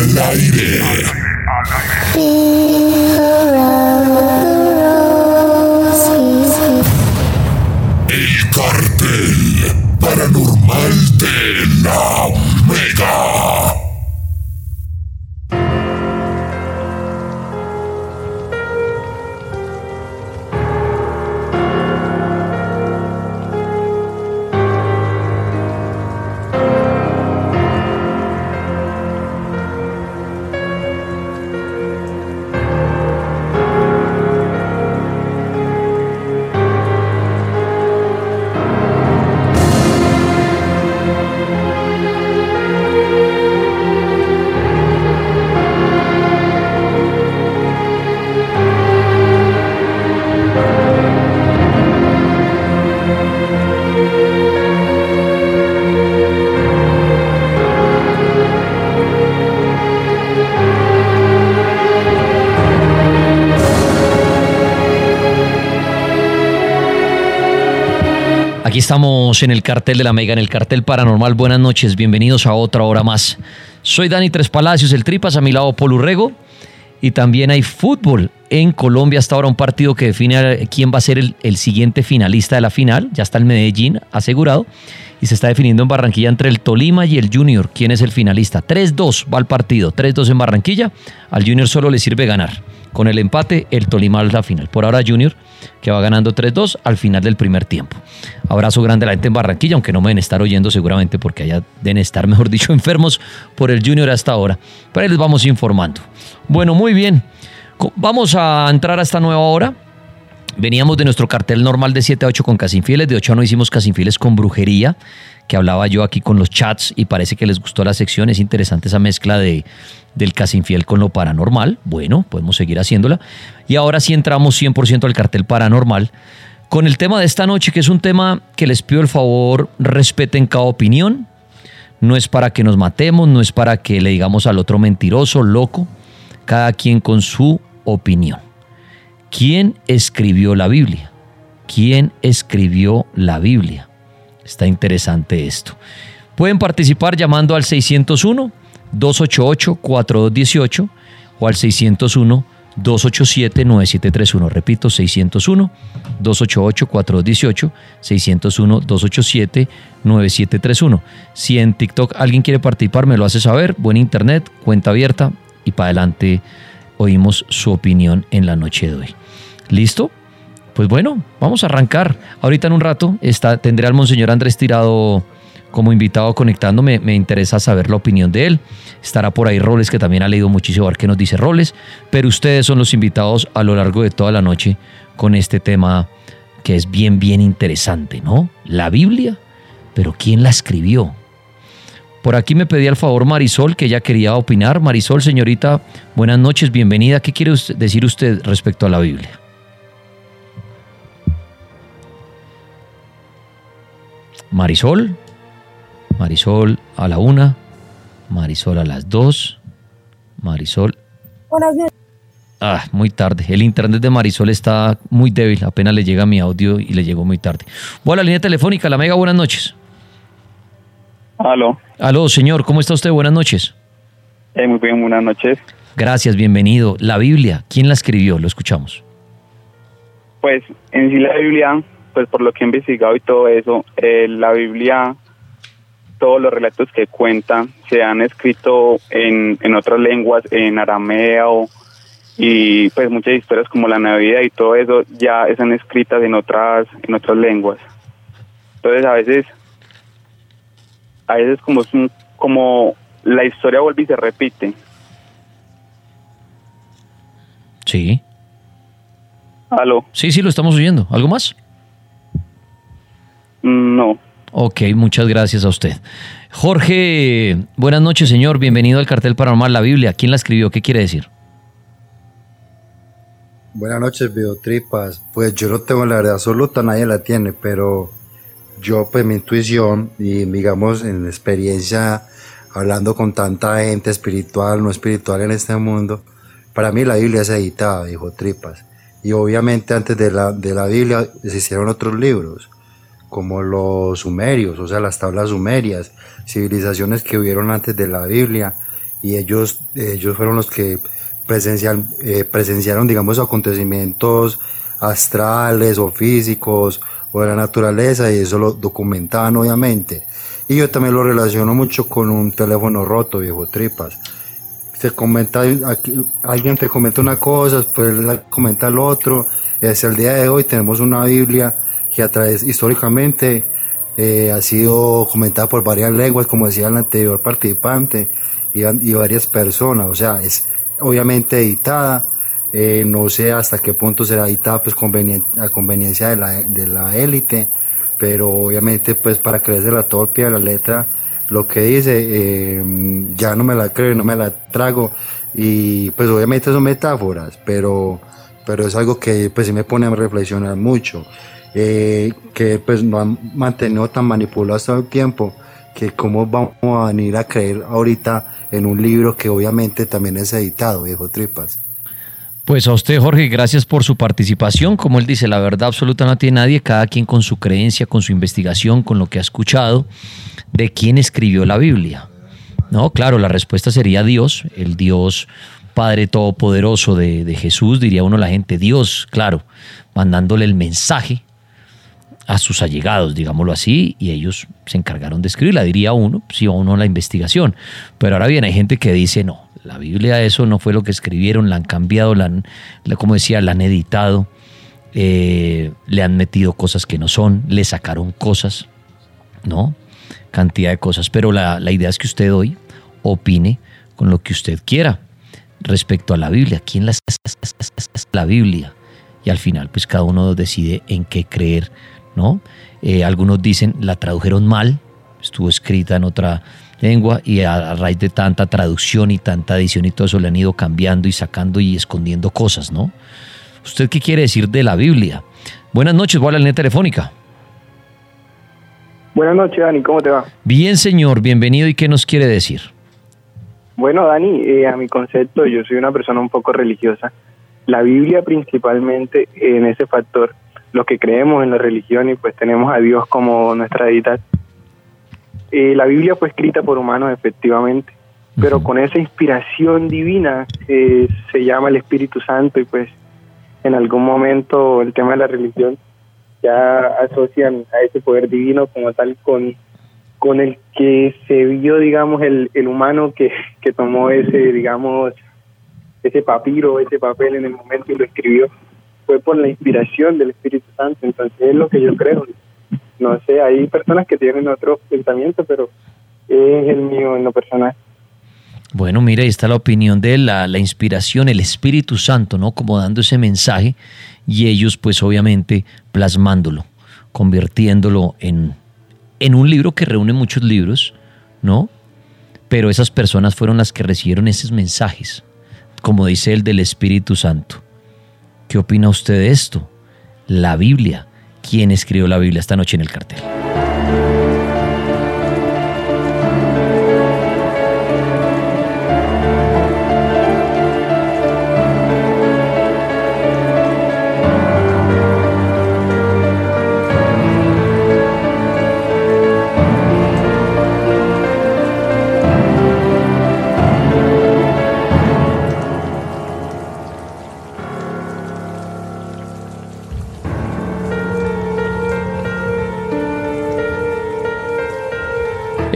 Al aire. El cartel paranormal de la Mega. Estamos en el cartel de la Mega, en el cartel paranormal. Buenas noches, bienvenidos a otra hora más. Soy Dani Tres Palacios, el Tripas, a mi lado Polo Urrego. Y también hay fútbol en Colombia hasta ahora, un partido que define quién va a ser el, el siguiente finalista de la final. Ya está el Medellín asegurado. Y se está definiendo en Barranquilla entre el Tolima y el Junior. ¿Quién es el finalista? 3-2 va el partido. 3-2 en Barranquilla. Al Junior solo le sirve ganar. Con el empate, el Tolima es la final. Por ahora, Junior, que va ganando 3-2 al final del primer tiempo. Abrazo grande a la gente en Barranquilla, aunque no me deben estar oyendo seguramente porque allá deben estar, mejor dicho, enfermos por el Junior hasta ahora. Pero ahí les vamos informando. Bueno, muy bien. Vamos a entrar a esta nueva hora. Veníamos de nuestro cartel normal de 7 a 8 con Casinfieles, de 8 a 9 hicimos Casinfieles con brujería, que hablaba yo aquí con los chats y parece que les gustó la sección, es interesante esa mezcla de, del Casinfiel con lo paranormal, bueno, podemos seguir haciéndola. Y ahora sí entramos 100% al cartel paranormal, con el tema de esta noche, que es un tema que les pido el favor, respeten cada opinión, no es para que nos matemos, no es para que le digamos al otro mentiroso, loco, cada quien con su opinión. ¿Quién escribió la Biblia? ¿Quién escribió la Biblia? Está interesante esto. Pueden participar llamando al 601-288-4218 o al 601-287-9731. Repito, 601-288-4218, 601-287-9731. Si en TikTok alguien quiere participar, me lo hace saber. Buen internet, cuenta abierta y para adelante oímos su opinión en la noche de hoy. ¿Listo? Pues bueno, vamos a arrancar. Ahorita en un rato está, tendré al Monseñor Andrés Tirado como invitado conectándome. Me interesa saber la opinión de él. Estará por ahí Roles, que también ha leído muchísimo, a ver qué nos dice Roles. Pero ustedes son los invitados a lo largo de toda la noche con este tema que es bien, bien interesante, ¿no? La Biblia, pero ¿quién la escribió? Por aquí me pedía el favor Marisol, que ella quería opinar. Marisol, señorita, buenas noches, bienvenida. ¿Qué quiere decir usted respecto a la Biblia? Marisol, Marisol a la una, Marisol a las dos, Marisol. Ah, muy tarde. El internet de Marisol está muy débil. Apenas le llega mi audio y le llegó muy tarde. Voy a la línea telefónica. La Mega, buenas noches. Aló, Aló, señor, ¿cómo está usted? Buenas noches. Eh, muy bien, buenas noches. Gracias, bienvenido. La Biblia, ¿quién la escribió? Lo escuchamos. Pues en sí la Biblia, pues por lo que he investigado y todo eso, eh, la Biblia, todos los relatos que cuenta se han escrito en, en otras lenguas, en arameo y pues muchas historias como la Navidad y todo eso ya están escritas en otras en otras lenguas. Entonces a veces a veces como es un- como la historia vuelve y se repite. Sí. Aló, Sí, sí, lo estamos oyendo. ¿Algo más? No. Ok, muchas gracias a usted. Jorge, buenas noches, señor. Bienvenido al cartel paranormal La Biblia. ¿Quién la escribió? ¿Qué quiere decir? Buenas noches, Biotripas. Pues yo no tengo la verdad absoluta, nadie la tiene, pero yo, pues mi intuición y digamos en experiencia, hablando con tanta gente espiritual, no espiritual en este mundo, para mí la Biblia es editada, dijo Tripas. Y obviamente antes de la, de la Biblia existieron otros libros, como los sumerios, o sea, las tablas sumerias, civilizaciones que hubieron antes de la Biblia, y ellos, ellos fueron los que presencial, eh, presenciaron, digamos, acontecimientos astrales o físicos o de la naturaleza y eso lo documentaban obviamente. Y yo también lo relaciono mucho con un teléfono roto, viejo tripas. Se comenta, aquí- alguien te comenta una cosa, después la comenta el otro. Y hasta el día de hoy tenemos una Biblia que a través, históricamente eh, ha sido comentada por varias lenguas, como decía el anterior participante, y, y varias personas. O sea, es obviamente editada. eh, no sé hasta qué punto será editada pues a conveniencia de la, la élite, pero obviamente pues para creérsela todo al pie de la letra, lo que dice, eh, ya no me la creo, no me la trago, y pues obviamente son metáforas, pero, pero es algo que pues sí me pone a reflexionar mucho, eh, que pues no han mantenido tan manipulados todo el tiempo, que cómo vamos a venir a creer ahorita en un libro que obviamente también es editado, viejo tripas. Pues a usted, Jorge, gracias por su participación. Como él dice, la verdad absoluta no tiene nadie, cada quien con su creencia, con su investigación, con lo que ha escuchado de quién escribió la Biblia. No, claro, la respuesta sería Dios, el Dios Padre Todopoderoso de, de Jesús, diría uno la gente, Dios, claro, mandándole el mensaje a sus allegados, digámoslo así, y ellos se encargaron de escribirla, diría uno, si va uno la investigación. Pero ahora bien, hay gente que dice, no, la Biblia eso no fue lo que escribieron, la han cambiado, la han, como decía, la han editado, eh, le han metido cosas que no son, le sacaron cosas, ¿no? Cantidad de cosas, pero la, la idea es que usted hoy opine con lo que usted quiera respecto a la Biblia. ¿Quién la la Biblia? Y al final, pues cada uno decide en qué creer, ¿no? Eh, algunos dicen la tradujeron mal, estuvo escrita en otra lengua y a, a raíz de tanta traducción y tanta edición y todo eso le han ido cambiando y sacando y escondiendo cosas, ¿no? ¿Usted qué quiere decir de la Biblia? Buenas noches, voy a la línea telefónica. Buenas noches, Dani, ¿cómo te va? Bien, señor, bienvenido y qué nos quiere decir. Bueno, Dani, eh, a mi concepto, yo soy una persona un poco religiosa. La Biblia principalmente en ese factor, los que creemos en la religión y pues tenemos a Dios como nuestra deidad. Eh, la Biblia fue escrita por humanos efectivamente, pero con esa inspiración divina eh, se llama el Espíritu Santo y pues en algún momento el tema de la religión ya asocian a ese poder divino como tal con con el que se vio, digamos, el, el humano que, que tomó ese, digamos, ese papiro, ese papel en el momento y lo escribió, fue por la inspiración del Espíritu Santo. Entonces es lo que yo creo. No sé, hay personas que tienen otro pensamiento, pero es el mío en lo personal. Bueno, mira, ahí está la opinión de la, la inspiración, el Espíritu Santo, ¿no? Como dando ese mensaje y ellos pues obviamente plasmándolo, convirtiéndolo en, en un libro que reúne muchos libros, ¿no? Pero esas personas fueron las que recibieron esos mensajes, como dice el del Espíritu Santo. ¿Qué opina usted de esto? La Biblia. ¿Quién escribió la Biblia esta noche en el cartel?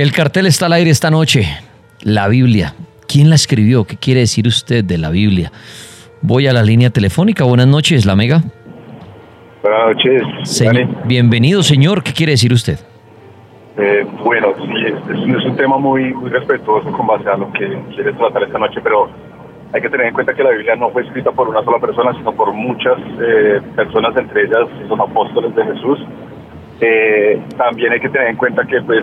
El cartel está al aire esta noche. La Biblia. ¿Quién la escribió? ¿Qué quiere decir usted de la Biblia? Voy a la línea telefónica. Buenas noches, la Mega. Buenas noches. Señor, bienvenido, señor. ¿Qué quiere decir usted? Eh, bueno, sí, es, es, un tema muy, muy respetuoso con base a lo que quieres tratar esta noche, pero hay que tener en cuenta que la Biblia no fue escrita por una sola persona, sino por muchas eh, personas, entre ellas los apóstoles de Jesús. Eh, también hay que tener en cuenta que pues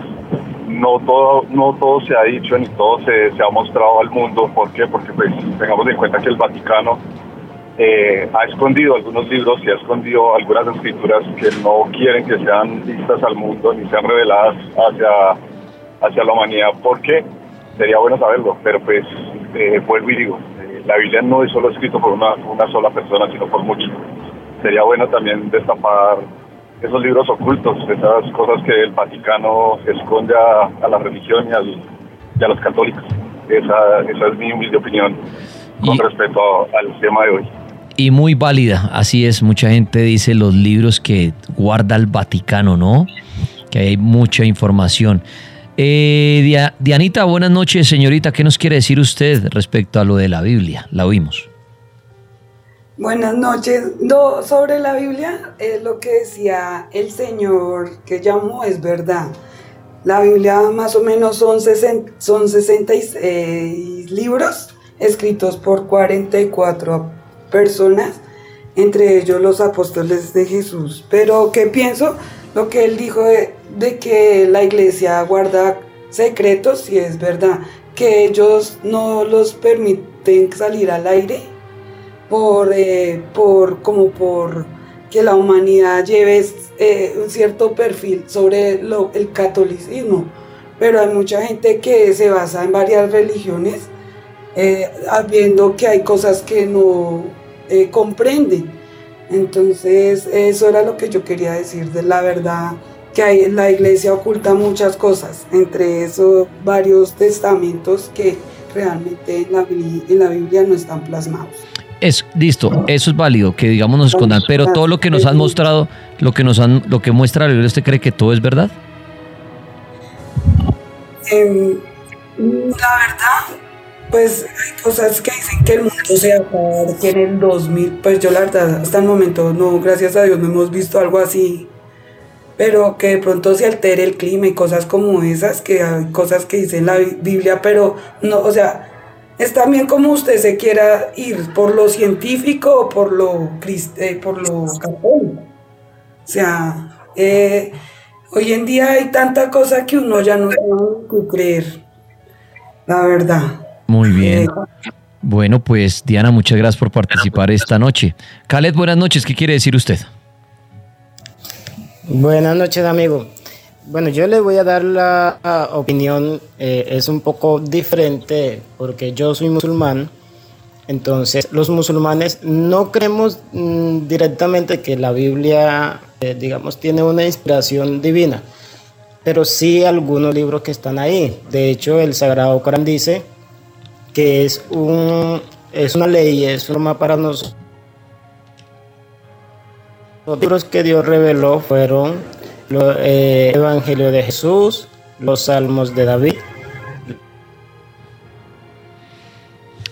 no todo no todo se ha dicho ni todo se, se ha mostrado al mundo. ¿Por qué? Porque pues tengamos en cuenta que el Vaticano eh, ha escondido algunos libros y ha escondido algunas escrituras que no quieren que sean vistas al mundo ni sean reveladas hacia, hacia la humanidad. ¿Por qué? Sería bueno saberlo, pero pues eh, vuelvo y digo, eh, la Biblia no es solo escrito por una, una sola persona, sino por muchos. Sería bueno también destapar esos libros ocultos, esas cosas que el Vaticano esconde a, la religión y, al, a los católicos. Esa, esa es mi humilde opinión con respecto al tema de hoy. Y muy válida, así es, mucha gente dice los libros que guarda el Vaticano, ¿no? Que hay mucha información. Eh, Dianita, buenas noches, señorita. ¿Qué nos quiere decir usted respecto a lo de la Biblia? La oímos. Buenas noches. No, sobre la Biblia, es lo que decía el Señor que llamó es verdad. La Biblia más o menos son, son 66 libros escritos por 44 personas, entre ellos los apóstoles de Jesús. Pero ¿qué pienso? Lo que él dijo de, de que la iglesia guarda secretos, y es verdad, que ellos no los permiten salir al aire por, eh, por como por que la humanidad lleve eh, un cierto perfil sobre lo, el catolicismo, pero hay mucha gente que se basa en varias religiones, eh, viendo que hay cosas que no comprenden. Entonces, eso era lo que yo quería decir de la verdad, que hay, la iglesia oculta muchas cosas, entre esos varios testamentos que realmente en la, en la Biblia no están plasmados. Es listo, eso es válido, que digamos nos escondan, pero todo lo que nos han mostrado, lo que nos han, lo que muestra la Biblia, ¿usted cree que todo es verdad? Em, la verdad, pues hay cosas que dicen que el mundo se acaba que en el 2000, pues yo la verdad hasta el momento no, gracias a Dios no hemos visto algo así, pero que de pronto se altere el clima y cosas como esas, que hay cosas que dice la Biblia, pero no, o sea, es también como usted se quiera ir, por lo científico o por lo, eh, por lo católico. O sea, eh, hoy en día hay tanta cosa que uno ya no puede creer, la verdad. Muy bien. Eh, bueno, pues Diana, muchas gracias por participar esta noche. Khaled, buenas noches, ¿qué quiere decir usted? Buenas noches, amigo. Bueno, yo le voy a dar la opinión, eh, es un poco diferente porque yo soy musulmán, entonces los musulmanes no creemos mm, directamente que la Biblia, eh, digamos, tiene una inspiración divina, pero sí algunos libros que están ahí. De hecho, el Sagrado Corán dice que es, un, es una ley, es forma para nosotros. Los libros que Dios reveló fueron eh, Evangelio de Jesús, los Salmos de David.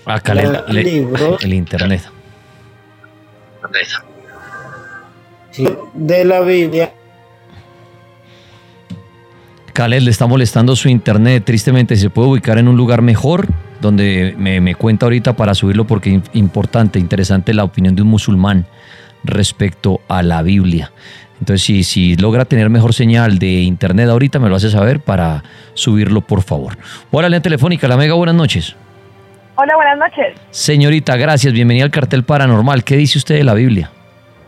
Acá el, libros, el internet. de la Biblia. Khaled le está molestando su internet. Tristemente, ¿se puede ubicar en un lugar mejor? Donde me, me cuenta ahorita para subirlo porque es importante, interesante la opinión de un musulmán respecto a la Biblia. Entonces, si, si logra tener mejor señal de internet ahorita, me lo hace saber para subirlo, por favor. Hola, línea telefónica, la Mega, buenas noches. Hola, buenas noches. Señorita, gracias. Bienvenida al cartel paranormal. ¿Qué dice usted de la Biblia?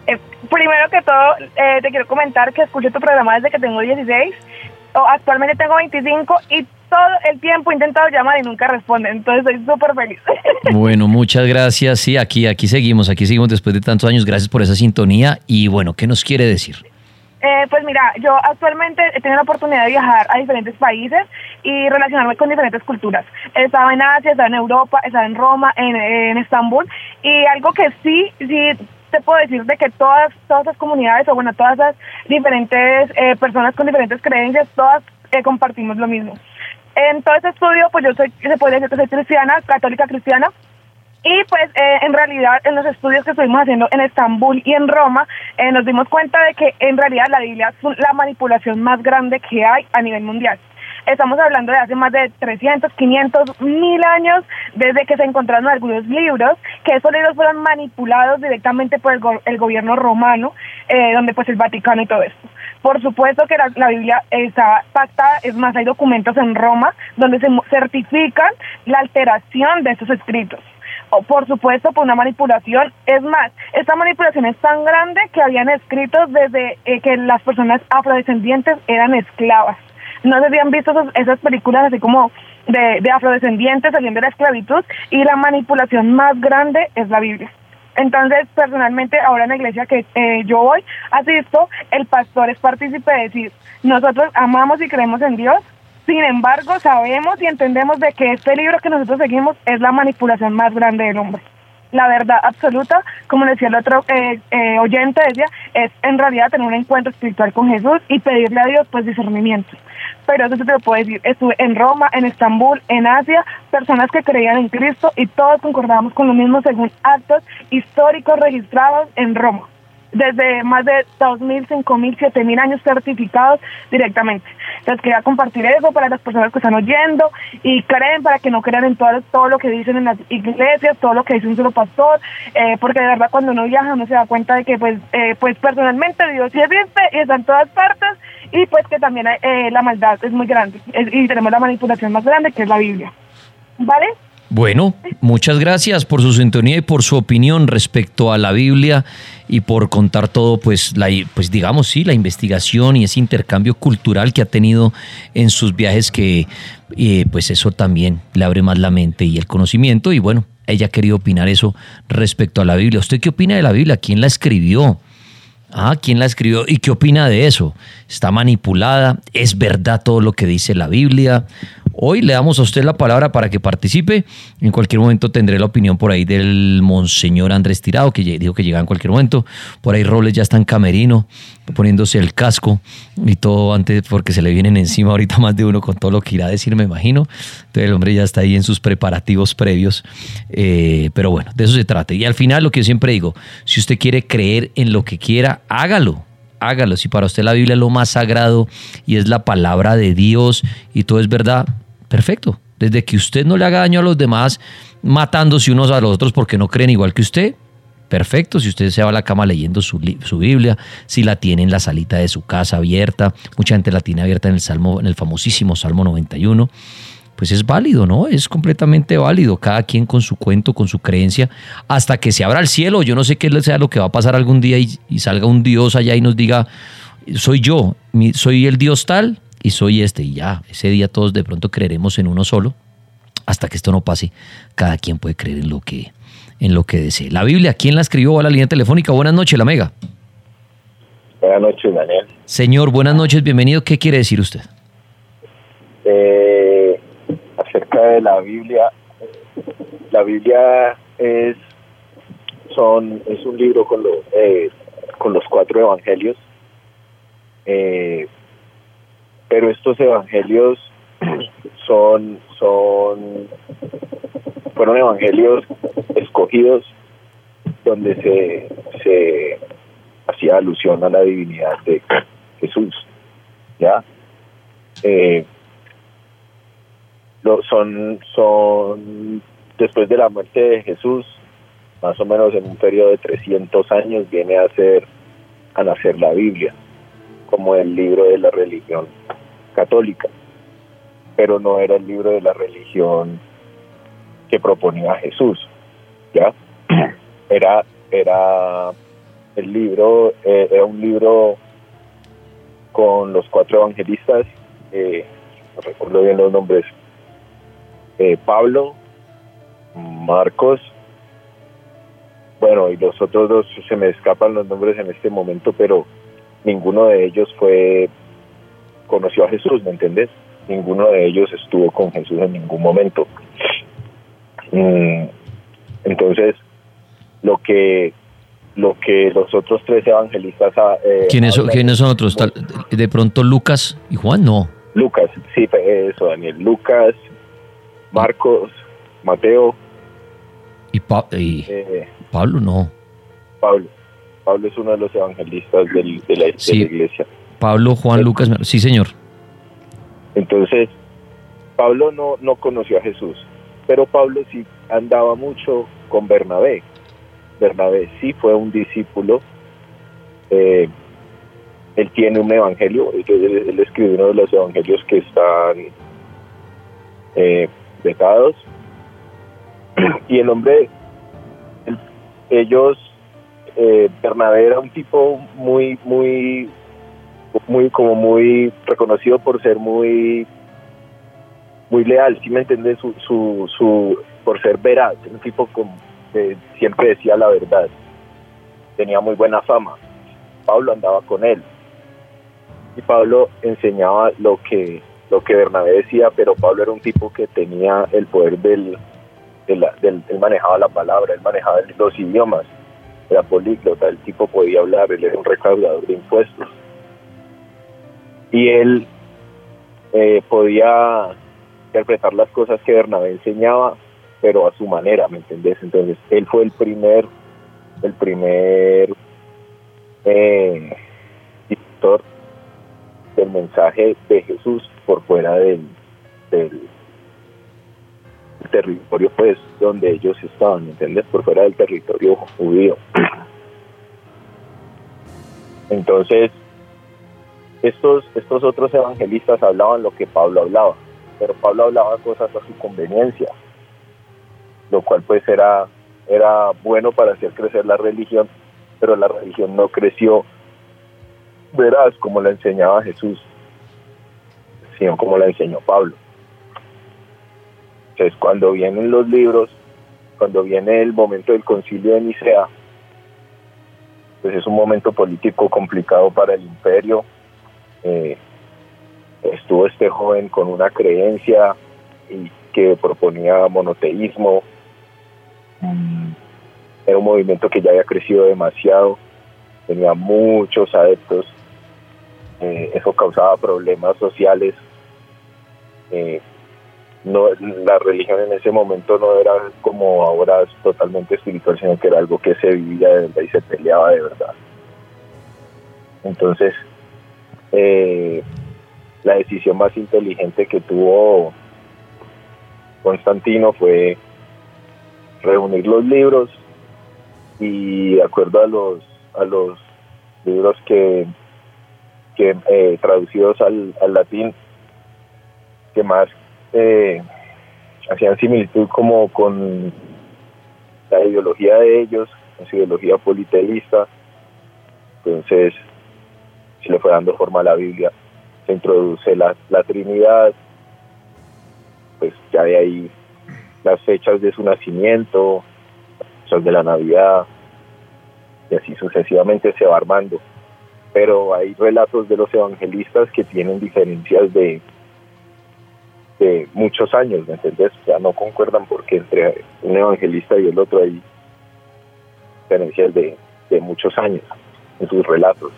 Eh, primero que todo, eh, te quiero comentar que escuché tu programa desde que tengo 16. actualmente tengo 25 y todo el tiempo he intentado llamar y nunca responde, entonces estoy súper feliz. Bueno, muchas gracias. Sí, aquí, aquí seguimos, aquí seguimos después de tantos años. Gracias por esa sintonía y bueno, ¿qué nos quiere decir? Eh, pues mira, yo actualmente he tenido la oportunidad de viajar a diferentes países y relacionarme con diferentes culturas. He estado en Asia, he estado en Europa, he estado en Roma, en, en Estambul y algo que sí, sí te puedo decir de que todas, todas las comunidades o bueno, todas las diferentes eh, personas con diferentes creencias, todas eh, compartimos lo mismo. En todo ese estudio, pues yo soy, se puede decir que soy cristiana, católica cristiana, y pues eh, en realidad en los estudios que estuvimos haciendo en Estambul y en Roma, eh, nos dimos cuenta de que en realidad la Biblia es la manipulación más grande que hay a nivel mundial. Estamos hablando de hace más de 300, 500, mil años desde que se encontraron algunos libros, que esos libros fueron manipulados directamente por el, gobierno romano, eh, donde pues el Vaticano y todo esto. Por supuesto que la, Biblia está pactada, es más, hay documentos en Roma donde se certifican la alteración de esos escritos o por supuesto por una manipulación. Es más, esta manipulación es tan grande que habían escritos desde eh, que las personas afrodescendientes eran esclavas. No se habían visto esas películas así como de, de afrodescendientes saliendo de la esclavitud y la manipulación más grande es la Biblia. Entonces, personalmente, ahora en la iglesia que eh, yo voy, asisto, el pastor es partícipe de decir, nosotros amamos y creemos en Dios, sin embargo, sabemos y entendemos de que este libro que nosotros seguimos es la manipulación más grande del hombre. La verdad absoluta, como decía el otro eh, eh, oyente, decía, es en realidad tener un encuentro espiritual con Jesús y pedirle a Dios pues discernimiento. Pero eso se te lo puedo decir, estuve en Roma, en Estambul, en Asia, personas que creían en Cristo y todos concordábamos con lo mismo según actos históricos registrados en Roma desde más de 2.000, 5.000, 7.000 años certificados directamente. Entonces quería compartir eso para las personas que están oyendo y creen para que no crean en todo, todo lo que dicen en las iglesias, todo lo que dice un solo pastor, eh, porque de verdad cuando uno viaja uno se da cuenta de que pues, eh, pues personalmente Dios sí existe y está en todas partes y pues que también eh, la maldad es muy grande y tenemos la manipulación más grande que es la Biblia. ¿Vale? Bueno, muchas gracias por su sintonía y por su opinión respecto a la Biblia y por contar todo, pues, la, pues digamos, sí, la investigación y ese intercambio cultural que ha tenido en sus viajes que, eh, pues eso también le abre más la mente y el conocimiento y bueno, ella ha querido opinar eso respecto a la Biblia. ¿Usted qué opina de la Biblia? ¿Quién la escribió? Ah, ¿quién la escribió? ¿Y qué opina de eso? ¿Está manipulada? ¿Es verdad todo lo que dice la Biblia? Hoy le damos a usted la palabra para que participe. En cualquier momento tendré la opinión por ahí del monseñor Andrés Tirado, que dijo que llegaba en cualquier momento. Por ahí Robles ya está en camerino, poniéndose el casco y todo antes, porque se le vienen encima ahorita más de uno con todo lo que irá a decir, me imagino. Entonces el hombre ya está ahí en sus preparativos previos. Eh, pero bueno, de eso se trata. Y al final lo que yo siempre digo, si usted quiere creer en lo que quiera, hágalo hágalo. Si para usted la Biblia es lo más sagrado y es la palabra de Dios y todo es verdad, perfecto. Desde que usted no le haga daño a los demás matándose unos a los otros porque no creen igual que usted, perfecto. Si usted se va a la cama leyendo su, su, Biblia, si la tiene en la salita de su casa abierta, mucha gente la tiene abierta en el Salmo, en el famosísimo Salmo 91, pues es válido, ¿no? Es completamente válido. Cada quien con su cuento, con su creencia, hasta que se abra el cielo. Yo no sé qué sea lo que va a pasar algún día y, y salga un Dios allá y nos diga, soy yo, soy el Dios tal, y soy este y ya, ese día todos de pronto creeremos en uno solo. Hasta que esto no pase, cada quien puede creer en lo que, en lo que desee. La Biblia, ¿quién la escribió a la línea telefónica? Buenas noches, la Mega. Buenas noches, Daniel. Señor, buenas noches, bienvenido. ¿Qué quiere decir usted? Eh, acerca de la Biblia, la Biblia es son es un libro con los eh, con los cuatro evangelios. Eh, pero estos evangelios son, son, fueron evangelios escogidos donde se, se hacía alusión a la divinidad de Jesús, ¿ya? Eh, son, son, después de la muerte de Jesús, más o menos en un periodo de 300 años, viene a ser, a nacer la Biblia, como el libro de la religión católica, pero no era el libro de la religión que proponía Jesús, ¿ya? Era, era el libro, eh, era un libro con los cuatro evangelistas, eh, no recuerdo bien los nombres, eh, Pablo, Marcos, bueno, y los otros dos se me escapan los nombres en este momento, pero ninguno de ellos fue conoció a Jesús, ¿me entendés? Ninguno de ellos estuvo con Jesús en ningún momento. Mm, entonces, lo que lo que los otros tres evangelistas... Ah, eh, ¿Quiénes, son, ¿Quiénes son otros? ¿De pronto Lucas y Juan? No. Lucas, sí, eso, Daniel. Lucas, Marcos, Mateo. ¿Y, eh, Pablo no? Pablo. Pablo es uno de los evangelistas de, la, iglesia. Pablo, Juan, Lucas, sí, señor. Entonces, Pablo no, no conoció a Jesús, pero Pablo sí andaba mucho con Bernabé. Bernabé sí fue un discípulo. Eh, él tiene un evangelio, él, él, escribe uno de los evangelios que están eh, vetados. Y el hombre, ellos, eh, Bernabé era un tipo muy, muy, muy, como muy reconocido por ser muy, muy leal, si me entiendes, su, su, su, por ser veraz, un tipo que siempre decía la verdad, tenía muy buena fama. Pablo andaba con él y Pablo enseñaba lo que lo que Bernabé decía, pero Pablo era un tipo que tenía el poder del, del, él manejaba la palabra, él manejaba los idiomas, era políglota, el tipo podía hablar, él era un recaudador de impuestos. Y él eh, podía interpretar las cosas que Bernabé enseñaba, pero a su manera, ¿me entendés? Entonces, él fue el primer, el primer eh, del mensaje de Jesús por fuera del, del territorio pues donde ellos estaban, ¿entiendes? Por fuera del territorio judío. Entonces, estos, otros evangelistas hablaban lo que Pablo hablaba, pero Pablo hablaba cosas a su conveniencia, lo cual pues era, era bueno para hacer crecer la religión, pero la religión no creció verás como la enseñaba Jesús, sino como la enseñó Pablo. Entonces, cuando vienen los libros, cuando viene el momento del concilio de Nicea, pues es un momento político complicado para el imperio. Eh, estuvo este joven con una creencia y que proponía monoteísmo. Mm. Era un movimiento que ya había crecido demasiado, tenía muchos adeptos eh, eso causaba problemas sociales. Eh, no, la religión en ese momento no era como ahora totalmente espiritual, sino que era algo que se vivía de verdad y se peleaba de verdad. Entonces, eh, la decisión más inteligente que tuvo Constantino fue reunir los libros y de acuerdo a los a los libros que que eh, traducidos al, latín que más eh, hacían similitud como con la ideología de ellos, con su ideología politeísta. Entonces se le fue dando forma a la Biblia, se introduce la, la Trinidad, pues ya de ahí las fechas de su nacimiento, las de la Navidad, y así sucesivamente se va armando pero hay relatos de los evangelistas que tienen diferencias de, de muchos años, ¿me entendés? O sea, no concuerdan porque entre un evangelista y el otro hay diferencias de, de muchos años en sus relatos.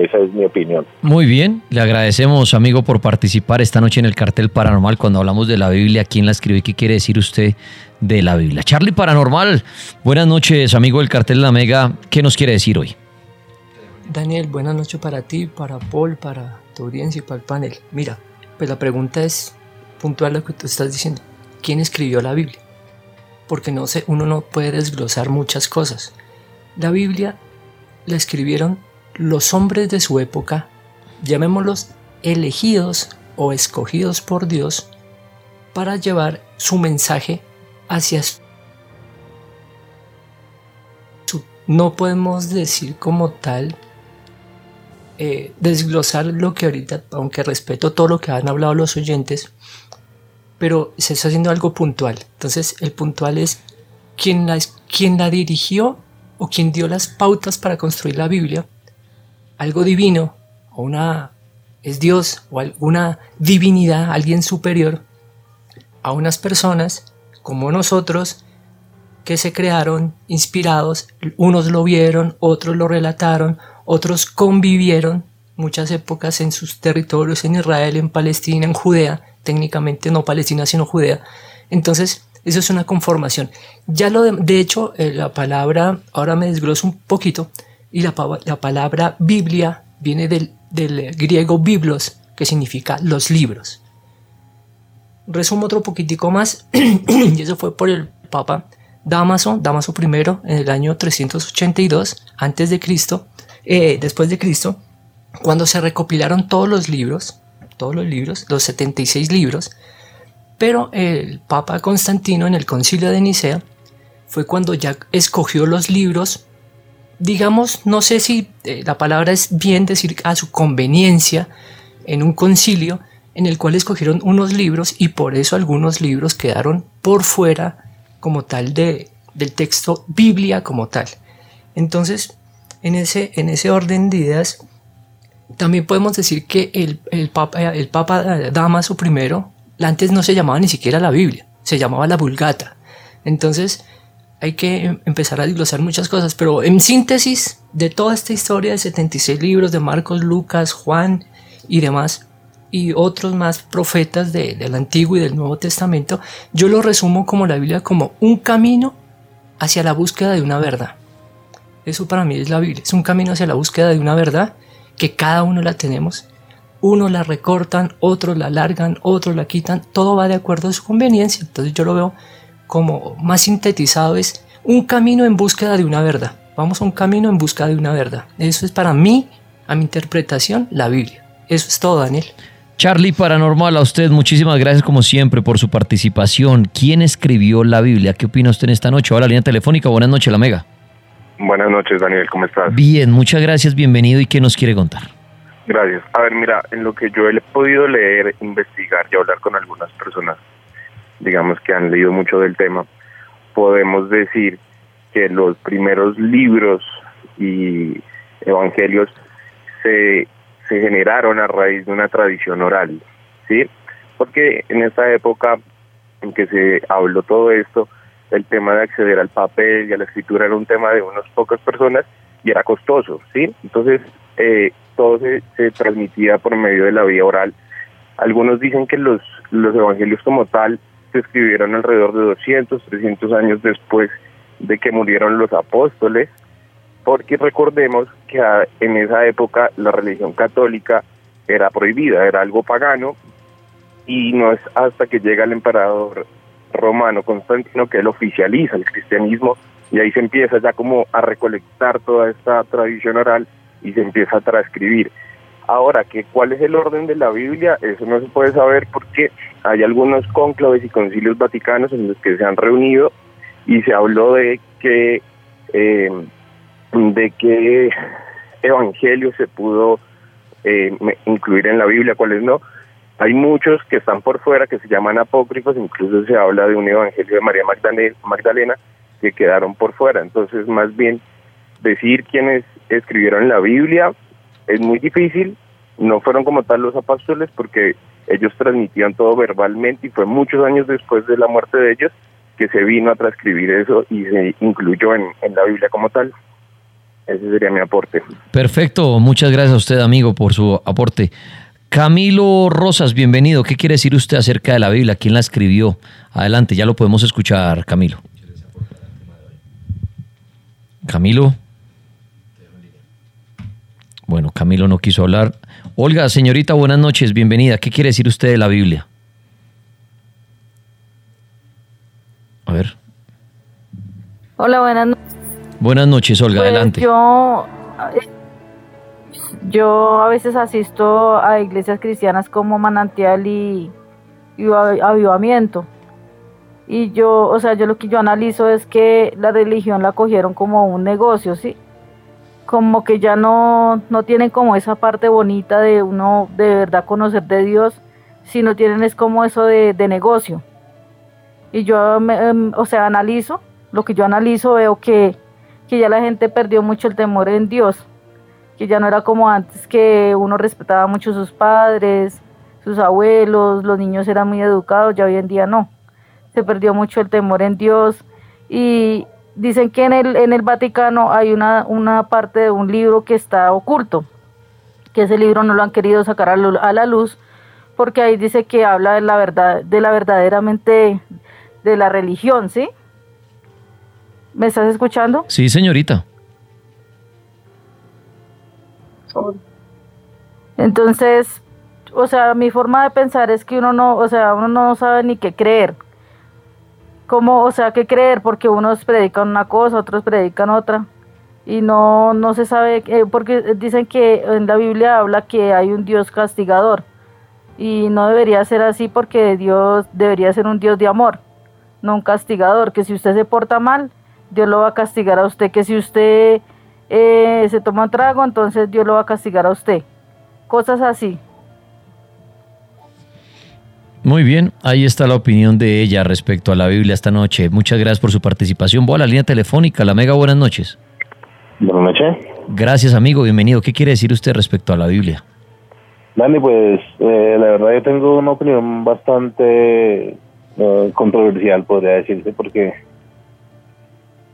Esa es mi opinión. Muy bien, le agradecemos, amigo, por participar esta noche en el cartel paranormal cuando hablamos de la Biblia. ¿Quién la escribe y qué quiere decir usted de la Biblia? Charlie Paranormal, buenas noches, amigo del cartel de la Mega. ¿Qué nos quiere decir hoy? Daniel, buenas noches para ti, para Paul, para tu audiencia y para el panel. Mira, pues la pregunta es puntual lo que tú estás diciendo. ¿Quién escribió la Biblia? Porque no sé, uno no puede desglosar muchas cosas. La Biblia la escribieron los hombres de su época, llamémoslos elegidos o escogidos por Dios, para llevar su mensaje hacia su... No podemos decir como tal, eh, desglosar lo que ahorita, aunque respeto todo lo que han hablado los oyentes, pero se está haciendo algo puntual. Entonces el puntual es quién la, la dirigió o quién dio las pautas para construir la Biblia algo divino o una es Dios o alguna divinidad, alguien superior a unas personas como nosotros que se crearon inspirados, unos lo vieron, otros lo relataron, otros convivieron, muchas épocas en sus territorios, en Israel, en Palestina, en Judea, técnicamente no Palestina, sino Judea. Entonces, eso es una conformación. Ya lo de, hecho, eh, la palabra, ahora me desgloso un poquito, y la, la palabra Biblia viene del, del griego biblos, que significa los libros. Resumo otro poquitico más, y eso fue por el Papa Damaso, Damaso I, en el año 382 antes de Cristo, eh, después de Cristo, cuando se recopilaron todos los libros, todos los libros, los 76 libros, pero el Papa Constantino en el concilio de Nicea fue cuando ya escogió los libros, digamos, no sé si eh, la palabra es bien decir a su conveniencia, en un concilio en el cual escogieron unos libros y por eso algunos libros quedaron por fuera como tal de, del texto Biblia como tal. Entonces, en ese, en ese orden de ideas, también podemos decir que el, el, Papa, el Papa Damaso I, antes no se llamaba ni siquiera la Biblia, se llamaba la Vulgata. Entonces, hay que em, empezar a desglosar muchas cosas, pero en síntesis de toda esta historia de 76 libros de Marcos, Lucas, Juan y demás, y otros más profetas del Antiguo y del Nuevo Testamento, yo lo resumo como la Biblia como un camino hacia la búsqueda de una verdad. Eso para mí es la Biblia, es un camino hacia la búsqueda de una verdad que cada uno la tenemos. Unos la recortan, otros la alargan, otros la quitan, todo va de acuerdo a su conveniencia. Entonces yo lo veo como más sintetizado es un camino en búsqueda de una verdad. Vamos a un camino en busca de una verdad. Eso es para mí, a mi interpretación, la Biblia. Eso es todo, Daniel. Charlie Paranormal, a usted muchísimas gracias como siempre por su participación. ¿Quién escribió la Biblia? ¿Qué opina usted en esta noche? Ahora, línea telefónica. Buenas noches, la Mega. Buenas noches, Daniel. ¿Cómo estás? Bien, muchas gracias. Bienvenido. ¿Y qué nos quiere contar? Gracias. A ver, mira, en lo que yo he podido leer, investigar y hablar con algunas personas, digamos que han leído mucho del tema, podemos decir que los primeros libros y evangelios se se generaron a raíz de una tradición oral, ¿sí? Porque en esa época en que se habló todo esto, el tema de acceder al papel y a la escritura era un tema de unas pocas personas y era costoso, ¿sí? Entonces, eh, todo se, se, transmitía por medio de la vía oral. Algunos dicen que los, los evangelios como tal se escribieron alrededor de 200, 300 años después de que murieron los apóstoles, porque recordemos que en esa época la religión católica era prohibida, era algo pagano, y no es hasta que llega el emperador romano Constantino que él oficializa el cristianismo y ahí se empieza ya como a recolectar toda esta tradición oral y se empieza a transcribir. Ahora, que ¿cuál es el orden de la Biblia? Eso no se puede saber porque hay algunos cónclaves y concilios vaticanos en los que se han reunido y se habló de que eh, de qué evangelio se pudo eh, incluir en la Biblia, cuáles no. Hay muchos que están por fuera que se llaman apócrifos, incluso se habla de un evangelio de María Magdalena, que quedaron por fuera. Entonces, más bien, decir quiénes escribieron la Biblia es muy difícil. No fueron como tal los apóstoles porque ellos transmitían todo verbalmente y fue muchos años después de la muerte de ellos que se vino a transcribir eso y se incluyó en la Biblia como tal. Ese sería mi aporte. Perfecto, muchas gracias a usted, amigo, por su aporte. Camilo Rosas, bienvenido. ¿Qué quiere decir usted acerca de la Biblia? ¿Quién la escribió? Adelante, ya lo podemos escuchar, Camilo. Camilo. Bueno, Camilo no quiso hablar. Olga, señorita, buenas noches, bienvenida. ¿Qué quiere decir usted de la Biblia? A ver. Hola, buenas noches. Buenas noches, Olga, pues adelante. Yo, yo a veces asisto a iglesias cristianas como Manantial y, Avivamiento. Y yo, o sea, yo lo que yo analizo es que la religión la cogieron como un negocio, ¿sí? Como que ya no, no tienen como esa parte bonita de uno de verdad conocer de Dios, sino tienen es como eso de, de negocio. Y yo, em, o sea, analizo, lo que yo analizo veo que que ya la gente perdió mucho el temor en Dios, que ya no era como antes que uno respetaba mucho sus padres, sus abuelos, los niños eran muy educados, ya hoy en día no. Se perdió mucho el temor en Dios y dicen que en el, en el Vaticano hay una, una parte de un libro que está oculto, que ese libro no lo han querido sacar a, a la luz porque ahí dice que habla de la verdad, de la verdaderamente de la religión, ¿sí? ¿Me estás escuchando? Sí, señorita. Entonces, o sea, mi forma de pensar es que uno no, o sea, uno no sabe ni qué creer. ¿Cómo, o sea, qué creer? Porque unos predican una cosa, otros predican otra. Y no, no se sabe, eh, porque dicen que en la Biblia habla que hay un Dios castigador. Y no debería ser así porque Dios debería ser un Dios de amor, no un castigador. Que si usted se porta mal, Dios lo va a castigar a usted. Que si usted eh, se toma un trago, entonces Dios lo va a castigar a usted. Cosas así. Muy bien, ahí está la opinión de ella respecto a la Biblia esta noche. Muchas gracias por su participación. Voy a la línea telefónica. La Mega, buenas noches. Buenas noches. Gracias, amigo. Bienvenido. ¿Qué quiere decir usted respecto a la Biblia? Dani, pues eh, la verdad yo tengo una opinión bastante eh, controversial, podría decirse, porque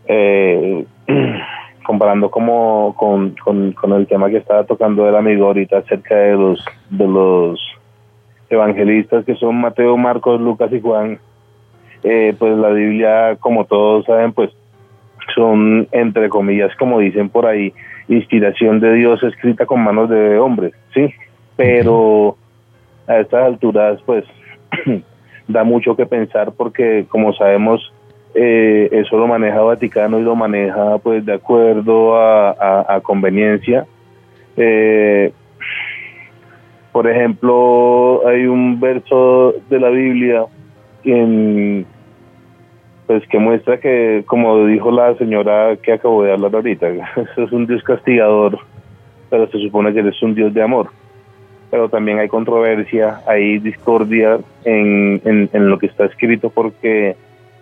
eh, comparando como con, con, con, el tema que estaba tocando el amigo ahorita acerca de los de los evangelistas que son Mateo, Marcos, Lucas y Juan, eh, pues la Biblia, como todos saben, pues son, entre comillas, como dicen por ahí, inspiración de Dios escrita con manos de hombres, ¿sí? Pero a estas alturas, pues, da mucho que pensar porque, como sabemos, eh, eso lo maneja Vaticano y lo maneja, pues, de acuerdo a, conveniencia. Eh, por ejemplo, hay un verso de la Biblia pues que muestra que, como dijo la señora que acabo de hablar ahorita, es un Dios castigador, pero se supone que es un Dios de amor. Pero también hay controversia, hay discordia en, en lo que está escrito porque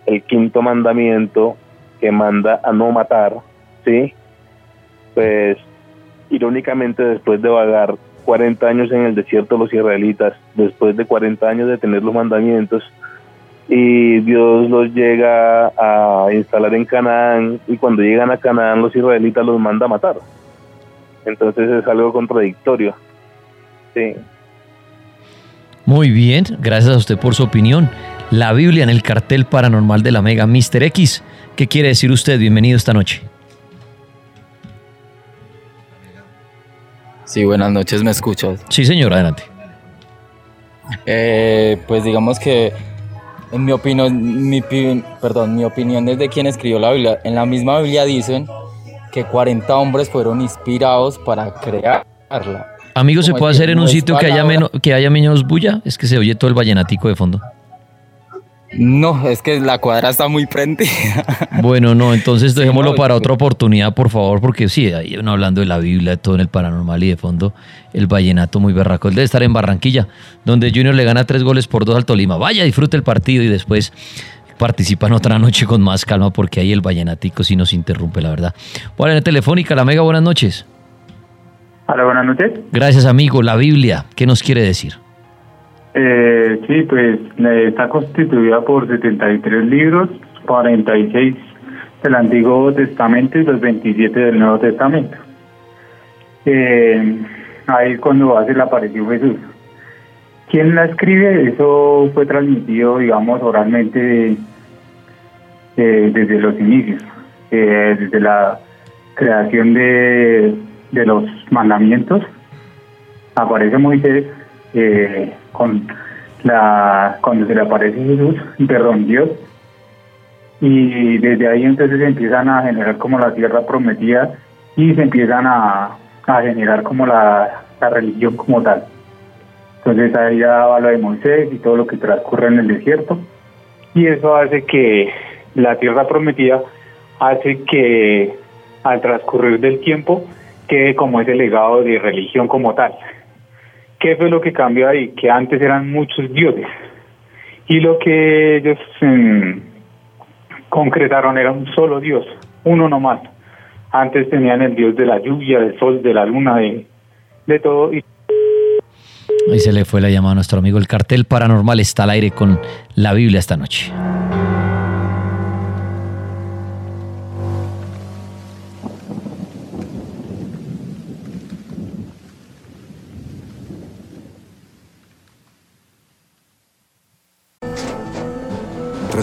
el quinto mandamiento que manda a no matar, ¿sí? Pues irónicamente después de vagar 40 años en el desierto los israelitas, después de 40 años de tener los mandamientos, y Dios los llega a instalar en Canaán, y cuando llegan a Canaán los israelitas los manda a matar. Entonces es algo contradictorio. Sí. Muy bien, gracias a usted por su opinión. La Biblia en el cartel paranormal de la Mega Mister X. ¿Qué quiere decir usted? Bienvenido esta noche. Sí, buenas noches, ¿me escuchas? Sí, señor, adelante. Eh, pues digamos que en mi opinión, mi, perdón, mi opinión desde quien escribió la Biblia, en la misma Biblia dicen que 40 hombres fueron inspirados para crearla. Amigo, ¿se puede hacer en un sitio que haya, menos, que haya menos bulla? Es que se oye todo el vallenatico de fondo. No, es que la cuadra está muy prendida. Bueno, no, entonces dejémoslo para otra oportunidad, por favor, porque sí, ahí uno hablando de la Biblia, de todo en el paranormal y de fondo el vallenato muy berraco. Él debe estar en Barranquilla, donde Junior le gana tres goles por dos al Tolima. Vaya, disfrute el partido y después participan otra noche con más calma, porque ahí el vallenatico sí nos interrumpe, la verdad. Bueno, en telefónica, la mega, buenas noches. Hola, buenas noches. Gracias, amigo. La Biblia, ¿qué nos quiere decir? Eh, sí, pues está constituida por 73 libros, 46 del Antiguo Testamento y los 27 del Nuevo Testamento. Eh, ahí cuando hace la aparición Jesús. ¿Quién la escribe? Eso fue transmitido, digamos, oralmente eh, desde los inicios, eh, desde la creación de, de los mandamientos. Aparece Moisés eh, con la cuando se le aparece Jesús, perdón, Dios, y desde ahí entonces se empiezan a generar como la tierra prometida y se empiezan a, a generar como la, la, religión como tal. Entonces ahí ya va lo de Moisés y todo lo que transcurre en el desierto y eso hace que la tierra prometida hace que al transcurrir del tiempo quede como ese legado de religión como tal. ¿Qué fue lo que cambió ahí? Que antes eran muchos dioses y lo que ellos mm, concretaron era un solo dios, uno nomás. Antes tenían el dios de la lluvia, del sol, de la luna, de, de todo. Y... Ahí se le fue la llamada a nuestro amigo. El cartel paranormal está al aire con la Biblia esta noche.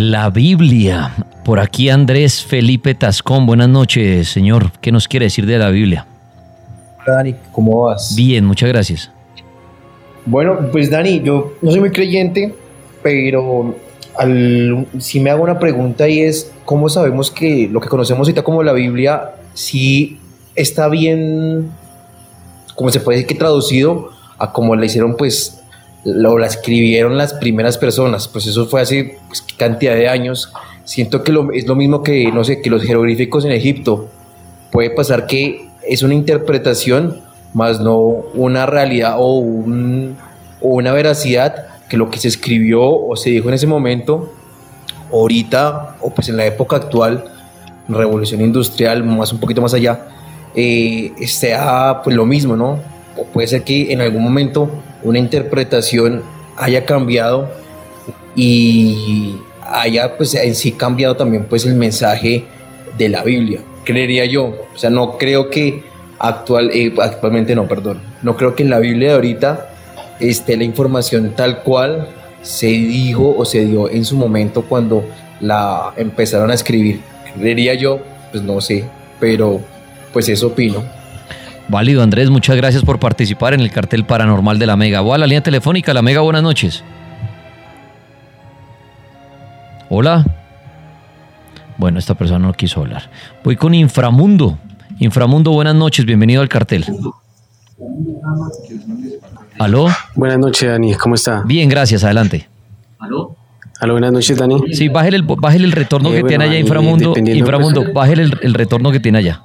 La Biblia. Por aquí Andrés Felipe Tascón. Buenas noches, señor. ¿Qué nos quiere decir de la Biblia? Hola, Dani, ¿cómo vas? Bien, muchas gracias. Bueno, pues Dani, yo no soy muy creyente, pero al, si me hago una pregunta y es, ¿cómo sabemos que lo que conocemos ahorita como la Biblia sí está bien, como se puede decir que traducido a como la hicieron pues lo la escribieron las primeras personas, pues eso fue hace pues, cantidad de años. Siento que lo, es lo mismo que, no sé, que los jeroglíficos en Egipto. Puede pasar que es una interpretación, más no una realidad o, un, o una veracidad que lo que se escribió o se dijo en ese momento, ahorita o pues en la época actual, revolución industrial, más un poquito más allá, eh, sea pues lo mismo, ¿no? O puede ser que en algún momento una interpretación haya cambiado y haya pues en sí cambiado también pues el mensaje de la Biblia, creería yo. O sea, no creo que actual, eh, actualmente no, perdón, no creo que en la Biblia de ahorita esté la información tal cual se dijo o se dio en su momento cuando la empezaron a escribir. Creería yo, pues no sé, pero pues eso opino. Válido, Andrés, muchas gracias por participar en el cartel paranormal de la Mega. Voy a la línea telefónica, la Mega, buenas noches. Hola. Bueno, esta persona no quiso hablar. Voy con Inframundo. Inframundo, buenas noches, bienvenido al cartel. ¿Aló? Buenas noches, Dani, ¿cómo está? Bien, gracias, adelante. ¿Aló? Aló, buenas noches, Dani. Sí, bájele el, bájele el retorno Eh, que bueno, tiene allá, Inframundo. dependiendo, Inframundo, pues- bájele el, el retorno que tiene allá.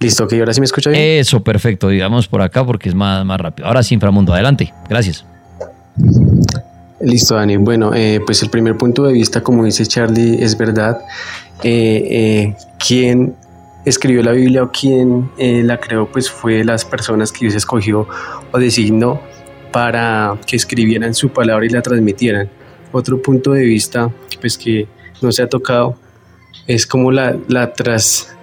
Listo, que ahora sí me escucha bien. Eso, perfecto, digamos por acá porque es más, más rápido. Ahora sí, Inframundo, adelante. Gracias. Listo, Dani. Bueno, eh, pues el primer punto de vista, como dice Charlie, es verdad. Eh, eh, quien escribió la Biblia o quien eh, la creó, pues fue las personas que Dios escogió o designó para que escribieran su palabra y la transmitieran. Otro punto de vista, pues que no se ha tocado, es como la, la tras,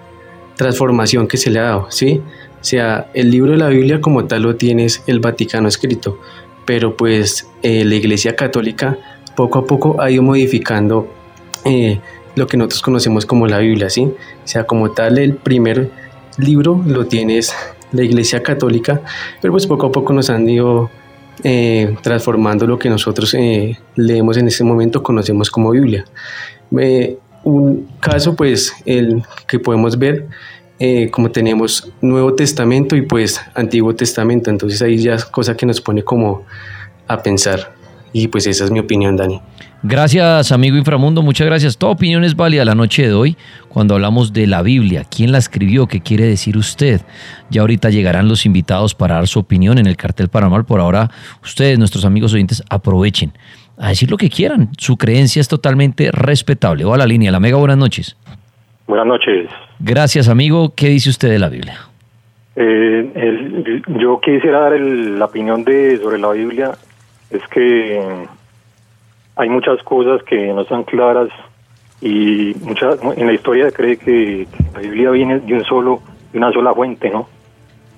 transformación que se le ha dado, ¿sí? Sea, el libro de la Biblia como tal lo tienes el Vaticano escrito, pero pues eh, la Iglesia Católica poco a poco ha ido modificando eh, lo que nosotros conocemos como la Biblia, ¿sí? Sea, como tal el primer libro lo tienes la Iglesia Católica, pero pues poco a poco nos han ido eh, transformando lo que nosotros leemos en este momento, conocemos como Biblia. Un caso, pues, el que podemos ver, eh, como tenemos Nuevo Testamento y pues Antiguo Testamento, entonces ahí ya es cosa que nos pone como a pensar. Y pues esa es mi opinión, Dani. Gracias, amigo Inframundo, muchas gracias. Toda opinión es válida la noche de hoy cuando hablamos de la Biblia. ¿Quién la escribió? ¿Qué quiere decir usted? Ya ahorita llegarán los invitados para dar su opinión en el cartel paranormal. Por ahora, ustedes, nuestros amigos oyentes, aprovechen a decir lo que quieran. Su creencia es totalmente respetable. O a la línea, la mega, buenas noches. Buenas noches. Gracias, amigo. ¿Qué dice usted de la Biblia? Eh, el- yo quisiera dar el- la opinión de sobre la Biblia. Es que hay muchas cosas que no están claras y muchas en la historia se cree que la Biblia viene de un solo de una sola fuente, ¿no?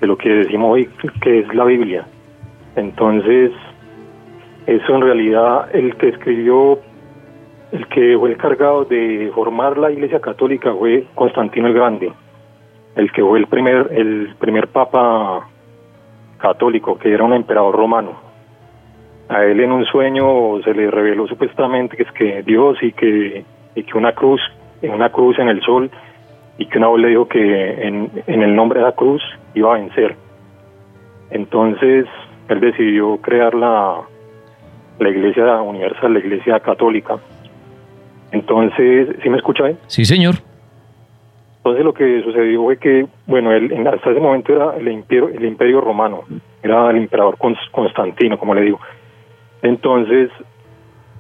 De lo que decimos hoy que es la Biblia. Entonces, eso en realidad el que escribió el que fue encargado de formar la Iglesia Católica fue Constantino el Grande, el que fue el primer, el primer papa católico, que era un emperador romano. A él en un sueño se le reveló supuestamente que es que Dios y que, y que una cruz, una cruz en el sol, y que una voz le dijo que en, en el nombre de la cruz iba a vencer. Entonces él decidió crear la, la Iglesia Universal, la Iglesia Católica. Entonces, ¿sí me escucha bien? Sí, señor. Entonces lo que sucedió fue que, bueno, él, hasta ese momento era el imperio, el imperio romano, era el emperador Cons- Constantino, como le digo. Entonces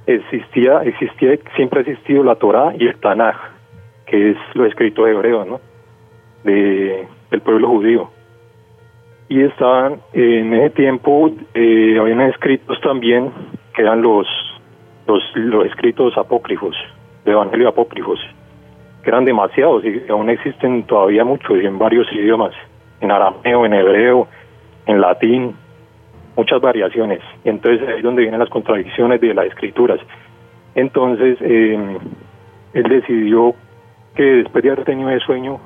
existía, existía, siempre ha existido la Torá y el Tanaj, que es lo escrito de hebreo, ¿no? De, del pueblo judío. Y estaban, en ese tiempo, eh, habían escritos también, que eran los, los, los escritos apócrifos, de evangelio apócrifos que eran demasiados y aún existen todavía muchos y en varios idiomas, en arameo, en hebreo, en latín, muchas variaciones. Y entonces ahí es donde vienen las contradicciones de las escrituras. Entonces, eh, él decidió que después de haber tenido ese sueño,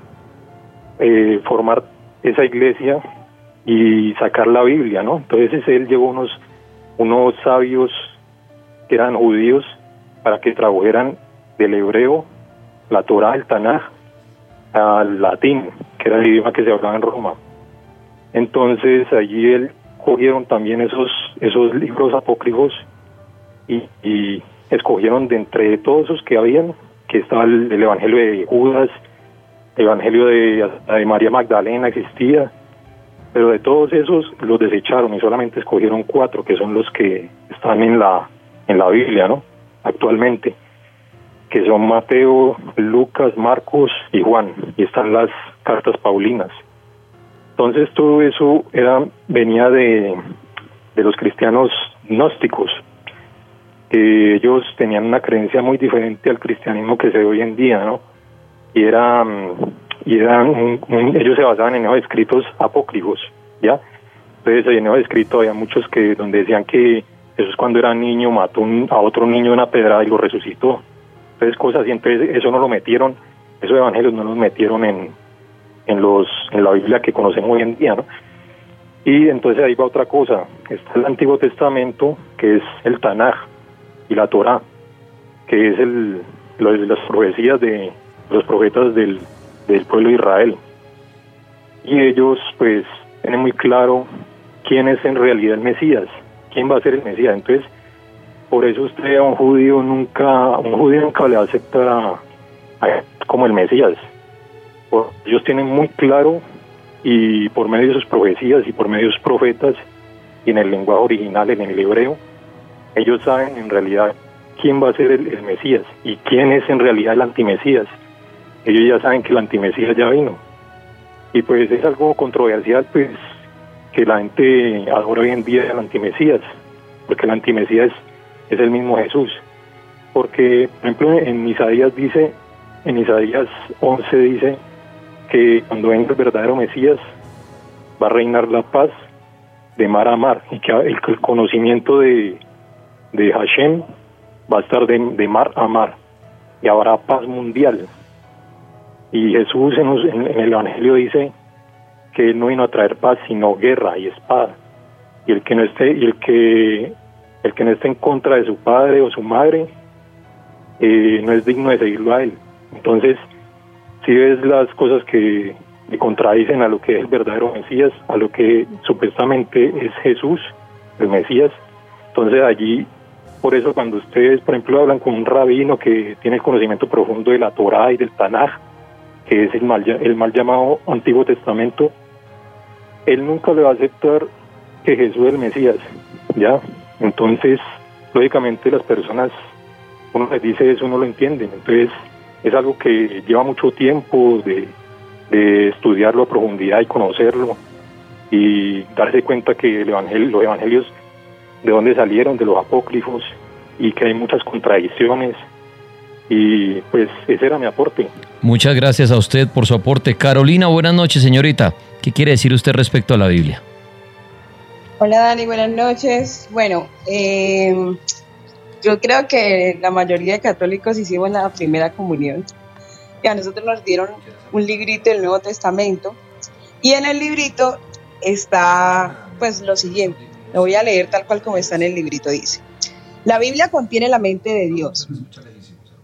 eh, formar esa iglesia y sacar la Biblia, ¿no? Entonces él llevó unos, unos sabios que eran judíos para que tradujeran del hebreo la Torah, el Tanaj, al latín, que era el idioma que se hablaba en Roma. Entonces allí él cogieron también esos, esos libros apócrifos y, escogieron de entre todos esos que habían, que estaba el, el Evangelio de Judas, el Evangelio de, de María Magdalena existía, pero de todos esos los desecharon y solamente escogieron cuatro, que son los que están en la, en la Biblia, ¿no? Actualmente que son Mateo, Lucas, Marcos y Juan, y están las cartas paulinas. Entonces todo eso era venía de, de los cristianos gnósticos, que ellos tenían una creencia muy diferente al cristianismo que se ve hoy en día, ¿no? Y era, mm, y eran un- un- ellos se basaban en esos escritos apócrifos, ¿ya? Entonces en esos escritos había muchos que donde decían que Jesús cuando era niño mató un- a otro niño de una pedrada y lo resucitó entonces cosas y entonces eso no lo metieron esos evangelios no los metieron en en los en la Biblia que conocemos hoy en día ¿no? y entonces ahí va otra cosa está el Antiguo Testamento que es el Tanaj y la Torá que es el lo- las profecías de los profetas del, del pueblo de Israel y ellos pues tienen muy claro quién es en realidad el Mesías quién va a ser el Mesías entonces por eso usted a un judío nunca, un judío nunca le va a aceptar a, a- como el Mesías. Ellos tienen muy claro y por medio de sus profecías y por medio de sus profetas y en el lenguaje original, en el hebreo, ellos saben en realidad quién va a ser el, el Mesías y quién es en realidad el antimesías. Ellos ya saben que el antimesías ya vino. Y pues es algo controversial, pues, que la gente ahora hoy en día el antimesías, porque el antimesías es el mismo Jesús. Porque, por ejemplo, en Isaías dice, en Isaías 11 dice que cuando venga el verdadero Mesías va a reinar la paz de mar a mar y que el conocimiento de, de Hashem va a estar de, de mar a mar y habrá paz mundial. Y Jesús en, el Evangelio dice que él no vino a traer paz sino guerra y espada. Y el que no esté, y el que el que no esté en contra de su padre o su madre eh, no es digno de seguirlo a él. Entonces, si ves las cosas que, que contradicen a lo que es el verdadero Mesías, a lo que supuestamente es Jesús, el Mesías, entonces allí, por eso cuando ustedes, por ejemplo, hablan con un rabino que tiene el conocimiento profundo de la Torá y del Tanaj, que es el mal, el mal llamado Antiguo Testamento, él nunca le va a aceptar que Jesús es el Mesías, ¿ya? Entonces, lógicamente las personas, uno les dice eso, no lo entienden. Entonces, es algo que lleva mucho tiempo de, de estudiarlo a profundidad y conocerlo y darse cuenta que el evangelio, los evangelios de dónde salieron, de los apócrifos, y que hay muchas contradicciones. Y pues ese era mi aporte. Muchas gracias a usted por su aporte. Carolina, buenas noches, señorita. ¿Qué quiere decir usted respecto a la Biblia? Hola Dani, buenas noches. Bueno, eh, yo creo que la mayoría de católicos hicimos la primera comunión y a nosotros nos dieron un librito del Nuevo Testamento y en el librito está pues lo siguiente, lo voy a leer tal cual como está en el librito, dice. La Biblia contiene la mente de Dios,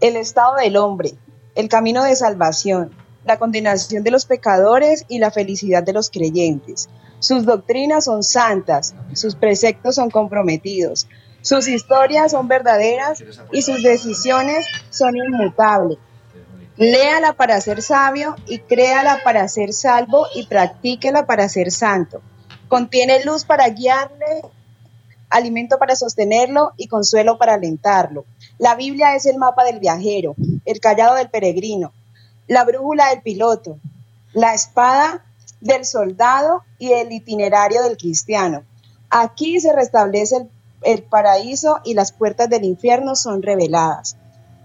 el estado del hombre, el camino de salvación, la condenación de los pecadores y la felicidad de los creyentes. Sus doctrinas son santas, sus preceptos son comprometidos, sus historias son verdaderas y sus decisiones son inmutables. Léala para ser sabio y créala para ser salvo y practíquela para ser santo. Contiene luz para guiarle, alimento para sostenerlo y consuelo para alentarlo. La Biblia es el mapa del viajero, el callado del peregrino, la brújula del piloto, la espada del soldado y el itinerario del cristiano. Aquí se restablece el, el paraíso y las puertas del infierno son reveladas.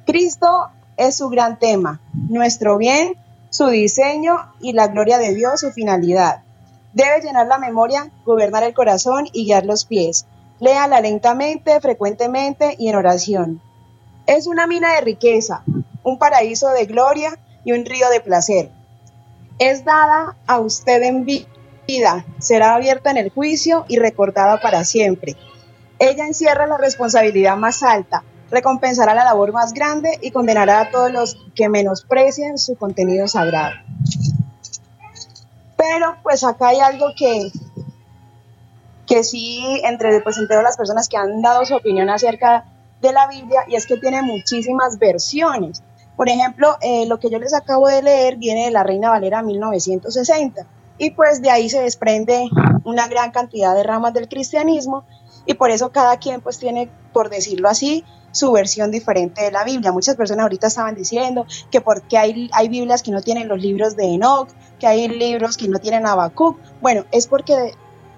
Cristo es su gran tema, nuestro bien, su diseño y la gloria de Dios, su finalidad. Debe llenar la memoria, gobernar el corazón y guiar los pies. Léala lentamente, frecuentemente y en oración. Es una mina de riqueza, un paraíso de gloria y un río de placer. Es dada a usted en vida, será abierta en el juicio y recordada para siempre. Ella encierra la responsabilidad más alta, recompensará la labor más grande y condenará a todos los que menosprecien su contenido sagrado. Pero pues acá hay algo que, que sí, entre, pues, entre las personas que han dado su opinión acerca de la Biblia, y es que tiene muchísimas versiones. Por ejemplo, eh, lo que yo les acabo de leer viene de la Reina Valera 1960, y pues de ahí se desprende una gran cantidad de ramas del cristianismo, y por eso cada quien pues tiene, por decirlo así, su versión diferente de la Biblia. Muchas personas ahorita estaban diciendo que porque hay, hay Biblias que no tienen los libros de Enoch, que hay libros que no tienen Habacuc. Bueno, es porque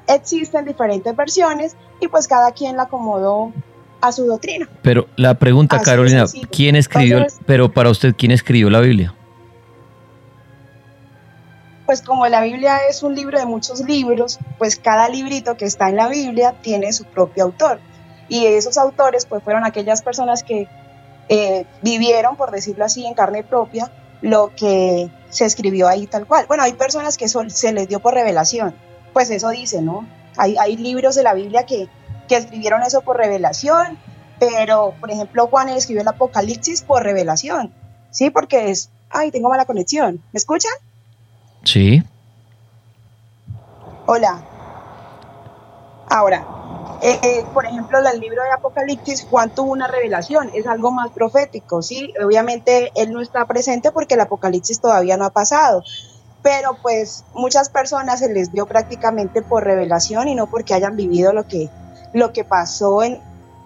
existen diferentes versiones y pues cada quien la acomodó a su doctrina. Pero la pregunta, Carolina, ¿quién escribió, pero para usted, ¿quién escribió la Biblia? Pues como la Biblia es un libro de muchos libros, pues cada librito que está en la Biblia tiene su propio autor. Y esos autores pues fueron aquellas personas que eh, vivieron, por decirlo así, en carne propia lo que se escribió ahí tal cual. Bueno, hay personas que se les dio por revelación, pues eso dice, ¿no? Hay, hay libros de la Biblia que, que escribieron eso por revelación, pero por ejemplo Juan escribió el Apocalipsis por revelación, ¿sí? Porque es, ay, tengo mala conexión, ¿me escuchan? Sí. Hola. Ahora, eh, eh, por ejemplo, el libro de Apocalipsis, Juan tuvo una revelación, es algo más profético, ¿sí? Obviamente él no está presente porque el Apocalipsis todavía no ha pasado, pero pues muchas personas se les dio prácticamente por revelación y no porque hayan vivido lo que, lo que pasó en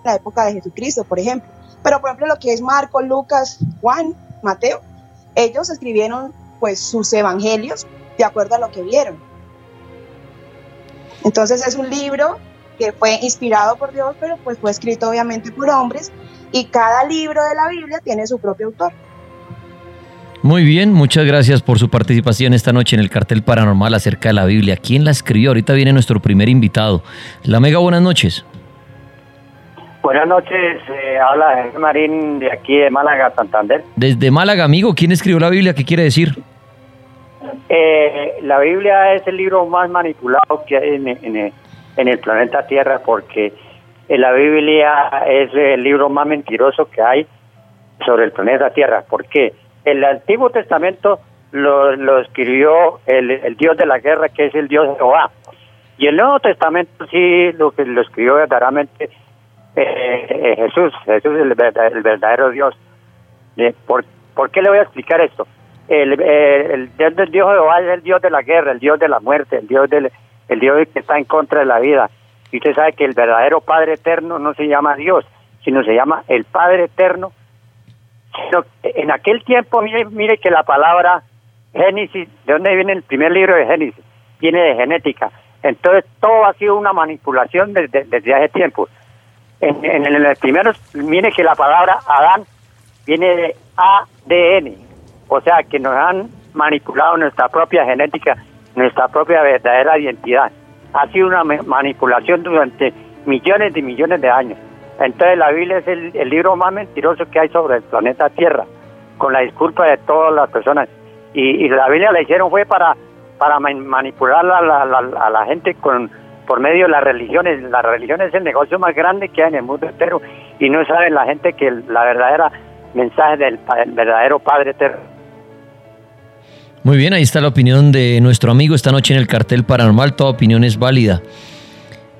la época de Jesucristo, por ejemplo. Pero por ejemplo lo que es Marco, Lucas, Juan, Mateo, ellos escribieron pues sus evangelios de acuerdo a lo que vieron. Entonces es un libro que fue inspirado por Dios, pero pues fue escrito obviamente por hombres y cada libro de la Biblia tiene su propio autor. Muy bien, muchas gracias por su participación esta noche en el cartel paranormal acerca de la Biblia. ¿Quién la escribió? Ahorita viene nuestro primer invitado. La Mega, buenas noches. Buenas noches, eh, habla Marín de aquí de Málaga, Santander. Desde Málaga, amigo, ¿quién escribió la Biblia? ¿Qué quiere decir? Eh, la Biblia es el libro más manipulado que hay en, en el planeta Tierra porque la Biblia es el libro más mentiroso que hay sobre el planeta Tierra. ¿Por qué? El Antiguo Testamento lo, lo escribió el, Dios de la guerra, que es el Dios de Jehová. Y el Nuevo Testamento sí lo lo escribió verdaderamente eh, Jesús, Jesús es el, verdadero Dios. ¿Por, ¿Por qué le voy a explicar esto? El, el, Dios del Dios es el Dios de la guerra, el Dios de la muerte, el Dios del, el Dios que está en contra de la vida. Y usted sabe que el verdadero Padre Eterno no se llama Dios, sino se llama el Padre Eterno. En aquel tiempo, mire, mire que la palabra Génesis, ¿de dónde viene el primer libro de Génesis? Viene de genética. Entonces todo ha sido una manipulación desde, desde hace tiempo. En, en, en el primero, mire que la palabra Adán viene de ADN, o sea que nos han manipulado nuestra propia genética nuestra propia verdadera identidad. Ha sido una manipulación durante millones y millones de años. Entonces la Biblia es el, libro más mentiroso que hay sobre el planeta Tierra, con la disculpa de todas las personas. Y, y la Biblia la hicieron fue para, para man- manipular a la, gente con por medio de las religiones. La religión es el negocio más grande que hay en el mundo entero y no sabe la gente que la verdadera mensaje del pa- el verdadero Padre Eterno. Muy bien, ahí está la opinión de nuestro amigo esta noche en el cartel paranormal. Toda opinión es válida.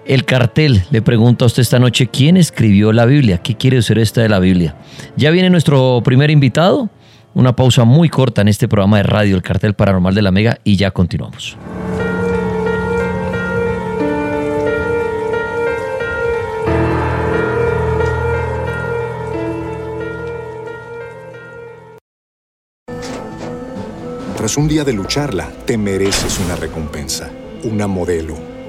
El cartel le pregunta a usted esta noche quién escribió la Biblia, qué quiere decir esta de la Biblia. Ya viene nuestro primer invitado. Una pausa muy corta en este programa de radio, el cartel paranormal de la Mega, y ya continuamos. Tras un día de lucharla, te mereces una recompensa, una modelo,